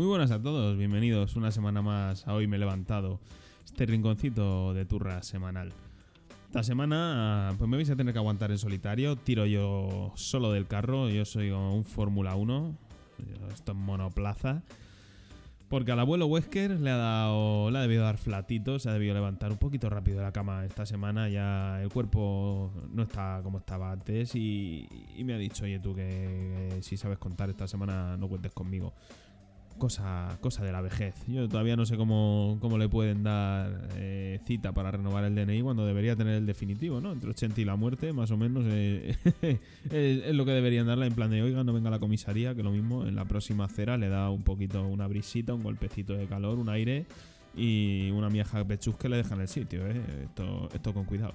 Muy buenas a todos, bienvenidos una semana más a Hoy Me He Levantado, este rinconcito de turra semanal. Esta semana pues me vais a tener que aguantar en solitario, tiro yo solo del carro, yo soy un Fórmula 1, esto es monoplaza. Porque al abuelo Wesker le ha dado. Le ha debido dar flatito, se ha debido levantar un poquito rápido de la cama esta semana. Ya el cuerpo no está como estaba antes. Y, me ha dicho, oye, tú que, que si sabes contar esta semana no cuentes conmigo cosa, cosa de la vejez. Yo todavía no sé cómo, cómo le pueden dar eh, cita para renovar el DNI cuando debería tener el definitivo, ¿no? Entre 80 y la muerte, más o menos, eh, es, lo que deberían darle en plan de, oiga, no venga la comisaría, que lo mismo en la próxima acera le da un poquito, una brisita, un golpecito de calor, un aire y una mieja pechus que le dejan el sitio, ¿eh? Esto, esto con cuidado.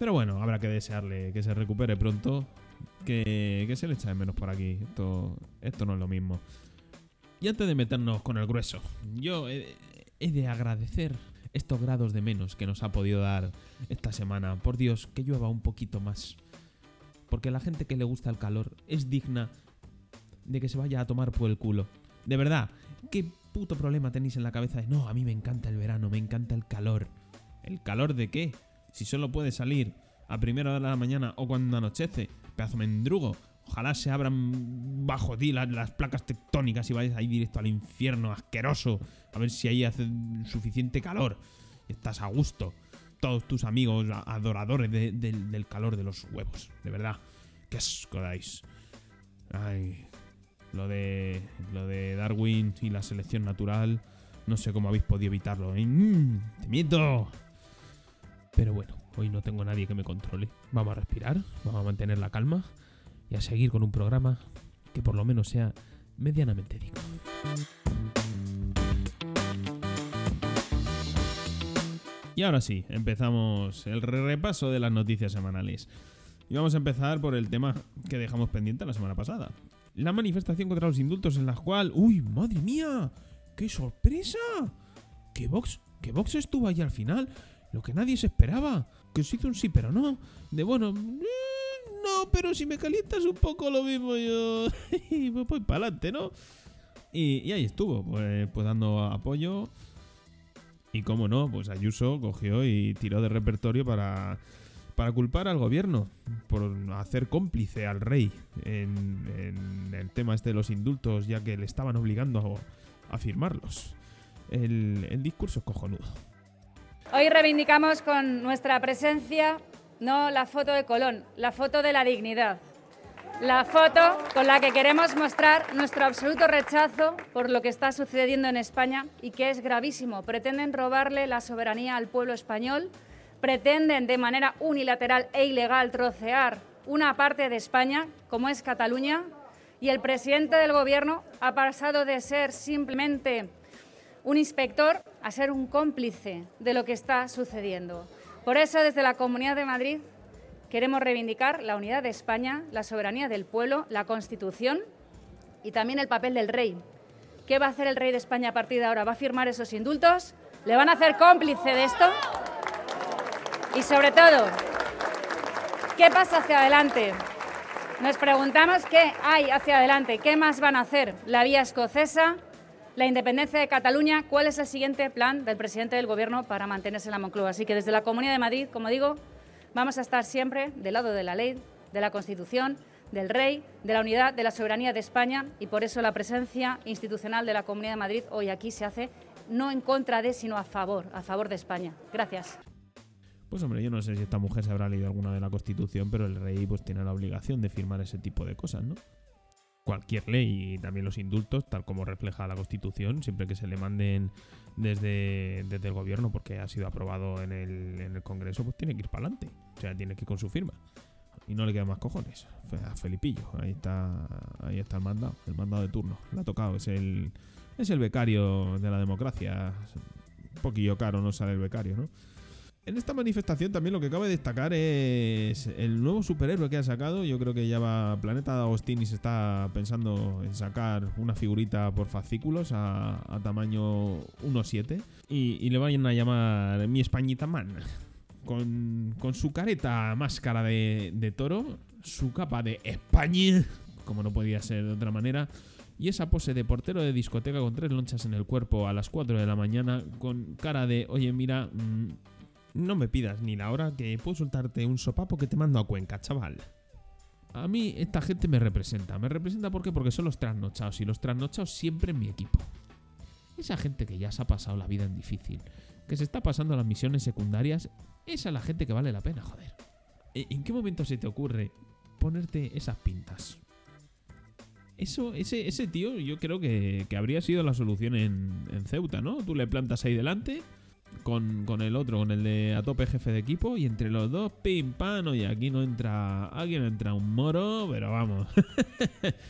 Pero bueno, habrá que desearle que se recupere pronto, que, que se le echa de menos por aquí. Esto, esto no es lo mismo. Y antes de meternos con el grueso, yo he, de agradecer estos grados de menos que nos ha podido dar esta semana. Por Dios, que llueva un poquito más. Porque la gente que le gusta el calor es digna de que se vaya a tomar por el culo. De verdad, ¿qué puto problema tenéis en la cabeza de no, a mí me encanta el verano, me encanta el calor? ¿El calor de qué? Si solo puede salir a primera hora de la mañana o cuando anochece, pedazo mendrugo. Ojalá se abran bajo ti las, placas tectónicas y vayas ahí directo al infierno asqueroso. A ver si ahí hace suficiente calor. Estás a gusto. Todos tus amigos adoradores del calor de los huevos. De verdad. Qué asco dais. Ay. Lo de. Lo de Darwin y la selección natural. No sé cómo habéis podido evitarlo. ¿eh? Mm, ¡Te miento! Pero bueno, hoy no tengo nadie que me controle. Vamos a respirar, vamos a mantener la calma y a seguir con un programa que por lo menos sea medianamente digno. Y ahora sí, empezamos el repaso de las noticias semanales. Y vamos a empezar por el tema que dejamos pendiente la semana pasada. La manifestación contra los indultos en la cual... ¡Uy, madre mía! ¡Qué sorpresa! ¡Que Vox, que Vox estuvo ahí al final! Lo que nadie se esperaba. Que se hizo un sí pero no. De bueno... No, pero si me calientas un poco lo mismo yo. pues voy para adelante, ¿no? Y, ahí estuvo, pues, pues, dando apoyo. Y como no, pues Ayuso cogió y tiró de repertorio para, para culpar al gobierno por hacer cómplice al rey en, el tema este de los indultos, ya que le estaban obligando a, firmarlos. El discurso es cojonudo. Hoy reivindicamos con nuestra presencia no la foto de Colón, la foto de la dignidad. La foto con la que queremos mostrar nuestro absoluto rechazo por lo que está sucediendo en España y que es gravísimo. Pretenden robarle la soberanía al pueblo español, pretenden de manera unilateral e ilegal trocear una parte de España, como es Cataluña, y el presidente del Gobierno ha pasado de ser simplemente un inspector a ser un cómplice de lo que está sucediendo. Por eso, desde la Comunidad de Madrid, queremos reivindicar la unidad de España, la soberanía del pueblo, la Constitución y también el papel del rey. ¿Qué va a hacer el rey de España a partir de ahora? ¿Va a firmar esos indultos? ¿Le van a hacer cómplice de esto? Y sobre todo, ¿qué pasa hacia adelante? Nos preguntamos qué hay hacia adelante, qué más van a hacer. La vía escocesa, la independencia de Cataluña, cuál es el siguiente plan del presidente del Gobierno para mantenerse en la Moncloa. Así que desde la Comunidad de Madrid, como digo, vamos a estar siempre del lado de la ley, de la Constitución, del rey, de la unidad, de la soberanía de España y por eso la presencia institucional de la Comunidad de Madrid hoy aquí se hace no en contra de, sino a favor, a favor de España. Gracias. Pues hombre, yo no sé si esta mujer se habrá leído alguna de la Constitución, pero el rey pues tiene la obligación de firmar ese tipo de cosas, ¿no? Cualquier ley y también los indultos, tal como refleja la Constitución, siempre que se le manden desde, desde el gobierno porque ha sido aprobado en el, en el Congreso, pues tiene que ir para adelante. O sea, tiene que ir con su firma. Y no le quedan más cojones. A Felipillo, ahí está, ahí está el mandado, el mandado de turno. Le ha tocado, es el, es el becario de la democracia. Un poquillo caro no sale el becario, ¿no? En esta manifestación también lo que cabe destacar es el nuevo superhéroe que ha sacado. Yo creo que ya va Planeta Agostini se está pensando en sacar una figurita por fascículos a, tamaño 1.7 y, y, le vayan a llamar Mi Españita Man. Con, su careta máscara de, de toro, su capa de España, como no podía ser de otra manera, y esa pose de portero de discoteca con tres lonchas en el cuerpo a las 4 de la mañana con cara de, oye, mira, mm, no me pidas ni la hora que puedo soltarte un sopapo que te mando a Cuenca, chaval. A mí esta gente me representa. Me representa ¿por qué? porque son los trasnochados y los trasnochados siempre en mi equipo. Esa gente que ya se ha pasado la vida en difícil, que se está pasando las misiones secundarias, esa es la gente que vale la pena, joder. ¿E-, ¿En qué momento se te ocurre ponerte esas pintas? Eso, ese, ese tío, yo creo que, que habría sido la solución en, en, Ceuta, ¿no? Tú le plantas ahí delante con, con, el otro, con el de a tope jefe de equipo, y entre los dos, pim pam, y aquí no entra. Aquí no entra un moro, pero vamos.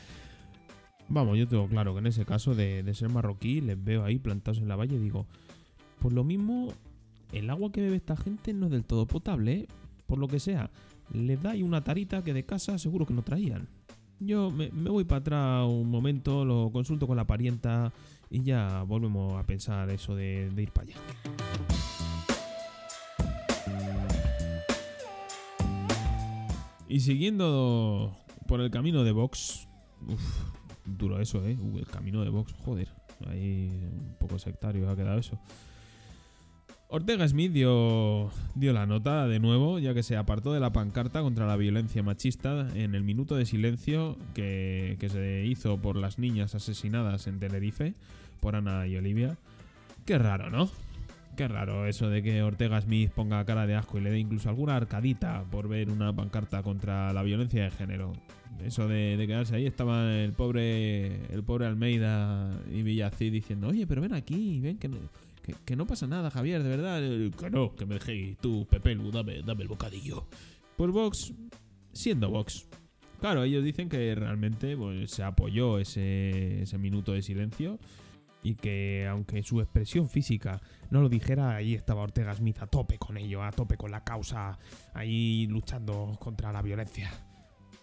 vamos, yo tengo claro que en ese caso de, de, ser marroquí, les veo ahí plantados en la valle y digo, pues lo mismo, el agua que bebe esta gente no es del todo potable, ¿eh? por lo que sea. Les da ahí una tarita que de casa seguro que no traían. Yo me, voy para atrás un momento, lo consulto con la parienta y ya volvemos a pensar eso de ir para allá. Y siguiendo por el camino de Vox, uf, duro eso, ¿eh? Uh, el camino de Vox, joder, ahí un poco sectario ha quedado eso. Ortega Smith dio, dio, la nota de nuevo, ya que se apartó de la pancarta contra la violencia machista en el minuto de silencio que, que, se hizo por las niñas asesinadas en Tenerife, por Ana y Olivia. Qué raro, ¿no? Qué raro eso de que Ortega Smith ponga cara de asco y le dé incluso alguna arcadita por ver una pancarta contra la violencia de género. Eso de, de quedarse ahí estaba el pobre el pobre Almeida y Villací diciendo, oye, pero ven aquí, ven que no que, no pasa nada, Javier, de verdad. Que no, que me dejéis tú, Pepe, dame, dame el bocadillo. Pues Vox, siendo Vox. Claro, ellos dicen que realmente pues, se apoyó ese, ese minuto de silencio y que aunque su expresión física no lo dijera, ahí estaba Ortega Smith a tope con ello, a tope con la causa, ahí luchando contra la violencia.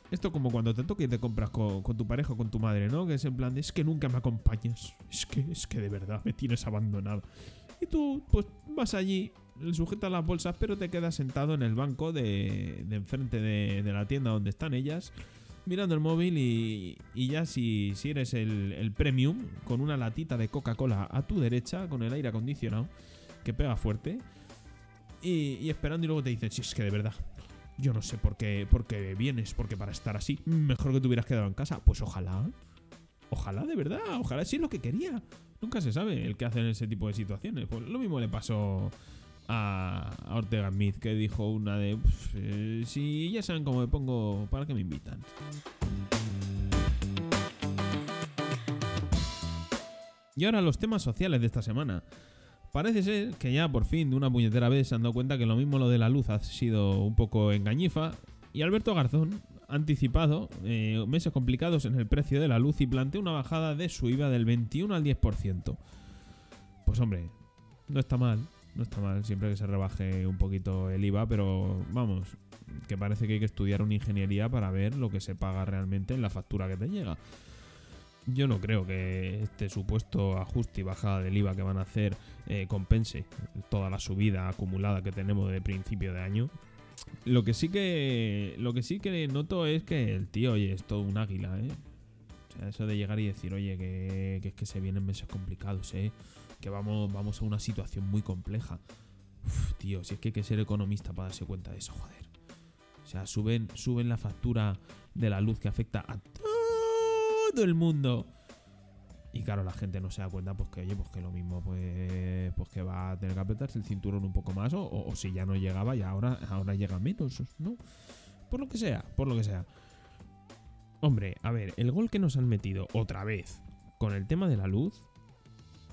Esto como cuando te toca y te compras con, tu pareja o con tu madre, ¿no? Que es en plan de, es que nunca me acompañas. Es que, es que de verdad me tienes abandonado. Y tú, pues vas allí, le sujetas las bolsas, pero te quedas sentado en el banco de, enfrente de, la tienda donde están ellas, mirando el móvil y, y ya si, si eres el, premium, con una latita de Coca-Cola a tu derecha, con el aire acondicionado, que pega fuerte, y, y esperando y luego te dicen, si es que de verdad, yo no sé por qué, por qué vienes, porque para estar así, mejor que te hubieras quedado en casa. Pues ojalá. Ojalá, de verdad. Ojalá sí es lo que quería. Nunca se sabe el que hace en ese tipo de situaciones. Pues lo mismo le pasó a, Ortega Smith, que dijo una de... Eh, si ya saben cómo me pongo, ¿para qué me invitan? Y ahora los temas sociales de esta semana. Parece ser que ya por fin de una puñetera vez se han dado cuenta que lo mismo lo de la luz ha sido un poco engañifa y Alberto Garzón ha anticipado eh, meses complicados en el precio de la luz y plantea una bajada de su IVA del 21 al 10%. Pues hombre, no está mal, no está mal siempre que se rebaje un poquito el IVA, pero vamos, que parece que hay que estudiar una ingeniería para ver lo que se paga realmente en la factura que te llega. Yo no creo que este supuesto ajuste y bajada del IVA que van a hacer eh, compense toda la subida acumulada que tenemos de principio de año. Lo que sí que lo que sí que noto es que el tío, oye, es todo un águila, ¿eh? O sea, eso de llegar y decir, oye, que, que es que se vienen meses complicados, ¿eh? Que vamos, vamos a una situación muy compleja. Uf, tío, si es que hay que ser economista para darse cuenta de eso, joder. O sea, suben, suben la factura de la luz que afecta a todo el mundo. Y claro, la gente no se da cuenta, pues que oye, pues que lo mismo, pues, pues que va a tener que apretarse el cinturón un poco más, o, o, si ya no llegaba, y ahora, ahora llega menos, ¿no? Por lo que sea, por lo que sea. Hombre, a ver, el gol que nos han metido otra vez con el tema de la luz,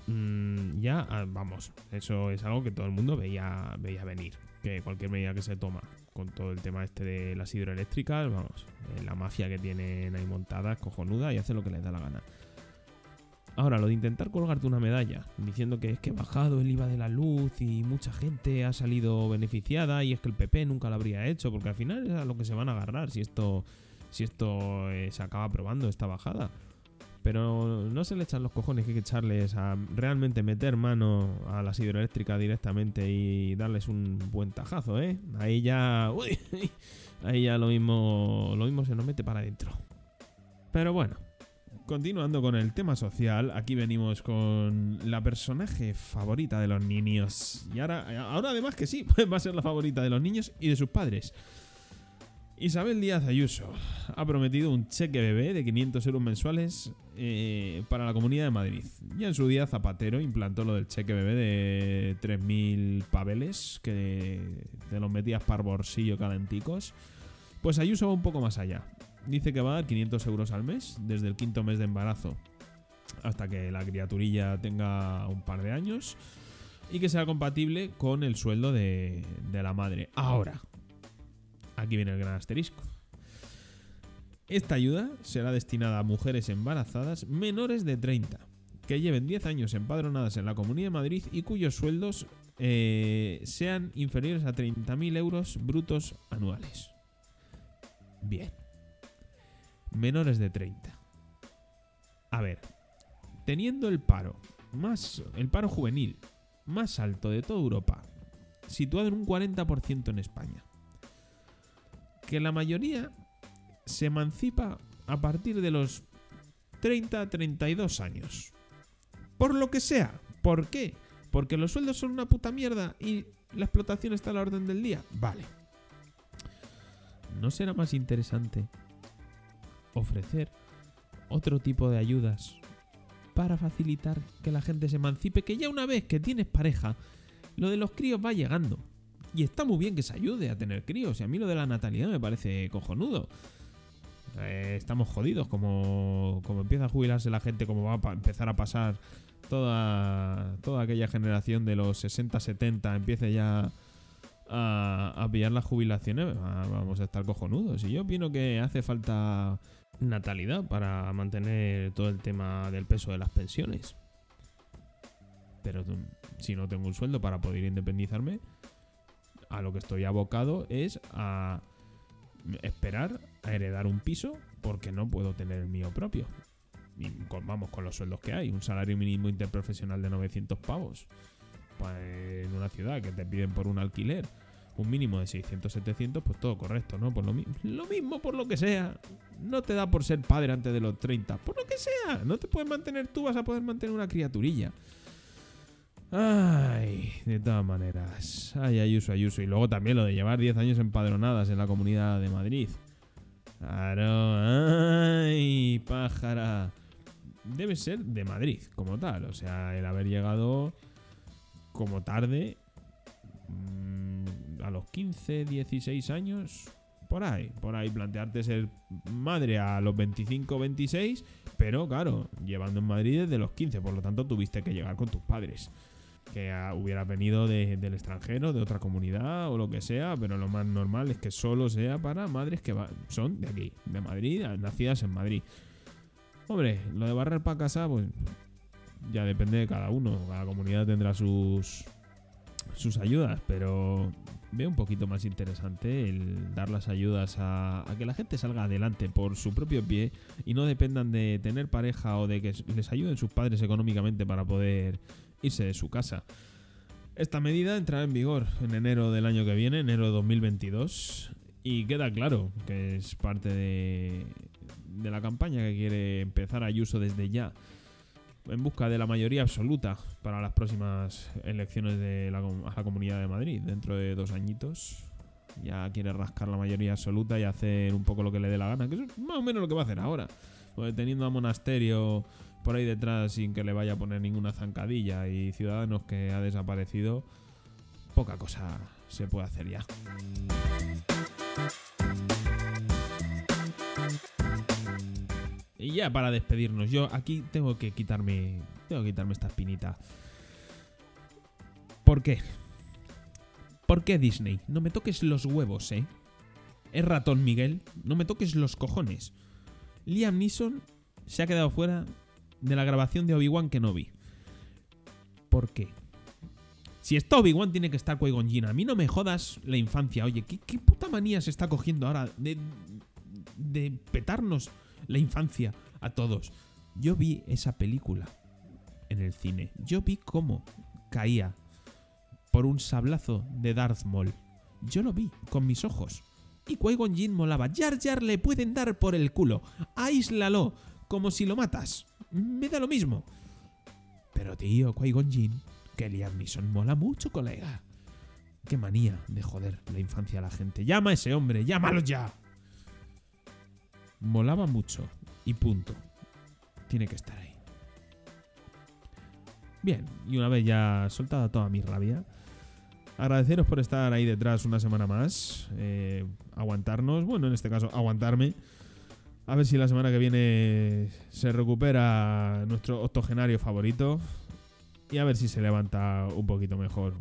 mmm, ya, vamos, eso es algo que todo el mundo veía, veía venir. Que cualquier medida que se toma con todo el tema este de las hidroeléctricas, vamos, eh, la mafia que tienen ahí montada es cojonuda y hace lo que les da la gana. Ahora, lo de intentar colgarte una medalla, diciendo que es que ha bajado el IVA de la luz y mucha gente ha salido beneficiada y es que el PP nunca lo habría hecho, porque al final es a lo que se van a agarrar si esto, si esto eh, se acaba aprobando, esta bajada. Pero no se le echan los cojones que hay que echarles a realmente meter mano a las hidroeléctricas directamente y darles un buen tajazo, ¿eh? Ahí ya... Uy, ahí ya lo mismo, lo mismo se nos mete para adentro. Pero bueno, Continuando con el tema social, aquí venimos con la personaje favorita de los niños. Y ahora, ahora además que sí, va a ser la favorita de los niños y de sus padres. Isabel Díaz Ayuso ha prometido un cheque bebé de 500 euros mensuales eh, para la Comunidad de Madrid. Ya en su día Zapatero implantó lo del cheque bebé de 3.000 paveles que te los metías para bolsillo calenticos. Pues Ayuso va un poco más allá dice que va a dar 500 euros al mes desde el quinto mes de embarazo hasta que la criaturilla tenga un par de años y que sea compatible con el sueldo de la madre. Ahora, aquí viene el gran asterisco. Esta ayuda será destinada a mujeres embarazadas menores de 30, que lleven 10 años empadronadas en la Comunidad de Madrid y cuyos sueldos eh, sean inferiores a 30.000 euros brutos anuales. Bien menores de 30. A ver, teniendo el paro más el paro juvenil más alto de toda Europa, situado en un 40% en España, que la mayoría se emancipa a partir de los 30-32 años. Por lo que sea. ¿Por qué? Porque los sueldos son una puta mierda y la explotación está a la orden del día. Vale. ¿No será más interesante ofrecer otro tipo de ayudas para facilitar que la gente se emancipe, que ya una vez que tienes pareja, lo de los críos va llegando. Y está muy bien que se ayude a tener críos. Y a mí lo de la natalidad me parece cojonudo. Eh, estamos jodidos. Como, como empieza a jubilarse la gente, como va a empezar a pasar toda, toda aquella generación de los 60-70, empiece ya a, a pillar las jubilaciones, vamos a estar cojonudos. Y yo opino que hace falta natalidad para mantener todo el tema del peso de las pensiones. Pero si no tengo un sueldo para poder independizarme, a lo que estoy abocado es a esperar a heredar un piso porque no puedo tener el mío propio. Y vamos, con los sueldos que hay, un salario mínimo interprofesional de 900 pavos pues, en una ciudad que te piden por un alquiler un mínimo de 600, 700, pues todo correcto, ¿no? Por lo, lo mismo, por lo que sea. No te da por ser padre antes de los 30. Por lo que sea. No te puedes mantener tú, vas a poder mantener una criaturilla. Ay, de todas maneras. Ay, Ayuso, Ayuso. Y luego también lo de llevar 10 años empadronadas en la comunidad de Madrid. Claro, ay, pájara. Debe ser de Madrid, como tal. O sea, el haber llegado como tarde a los 15, 16 años, por ahí, por ahí plantearte ser madre a los 25, 26, pero claro, llevando en Madrid desde los 15, por lo tanto tuviste que llegar con tus padres. Que hubieras venido del extranjero, de otra comunidad o lo que sea, pero lo más normal es que solo sea para madres que son de aquí, de Madrid, nacidas en Madrid. Hombre, lo de barrer para casa, pues ya depende de cada uno. Cada comunidad tendrá sus, sus ayudas, pero veo un poquito más interesante el dar las ayudas a, que la gente salga adelante por su propio pie y no dependan de tener pareja o de que les ayuden sus padres económicamente para poder irse de su casa. Esta medida entrará en vigor en enero del año que viene, enero de 2022, y queda claro que es parte de, la campaña que quiere empezar Ayuso desde ya en busca de la mayoría absoluta para las próximas elecciones de la, a la Comunidad de Madrid dentro de dos añitos. Ya quiere rascar la mayoría absoluta y hacer un poco lo que le dé la gana, que es más o menos lo que va a hacer ahora. Pues teniendo a Monasterio por ahí detrás sin que le vaya a poner ninguna zancadilla y Ciudadanos que ha desaparecido, poca cosa se puede hacer ya. Y ya para despedirnos, yo aquí tengo que quitarme. Tengo que quitarme esta espinita. ¿Por qué? ¿Por qué Disney? No me toques los huevos, ¿eh? Es ratón Miguel, no me toques los cojones. Liam Neeson se ha quedado fuera de la grabación de Obi-Wan Kenobi. ¿Por qué? Si está Obi-Wan, tiene que estar Qui-Gon A mí no me jodas la infancia. Oye, ¿qué, ¿qué, puta manía se está cogiendo ahora de, petarnos la infancia a todos. Yo vi esa película en el cine. Yo vi cómo caía por un sablazo de Darth Maul. Yo lo vi con mis ojos. Y Qui-Gon molaba. Jar Jar le pueden dar por el culo. Aíslalo como si lo matas. Me da lo mismo. Pero tío, Qui-Gon Jinn, que mola mucho, colega. Qué manía de joder la infancia a la gente. Llama a ese hombre, llámalo ya. Molaba mucho. Y punto. Tiene que estar ahí. Bien, y una vez ya soltada toda mi rabia, agradeceros por estar ahí detrás una semana más, eh, aguantarnos, bueno, en este caso, aguantarme. A ver si la semana que viene se recupera nuestro octogenario favorito y a ver si se levanta un poquito mejor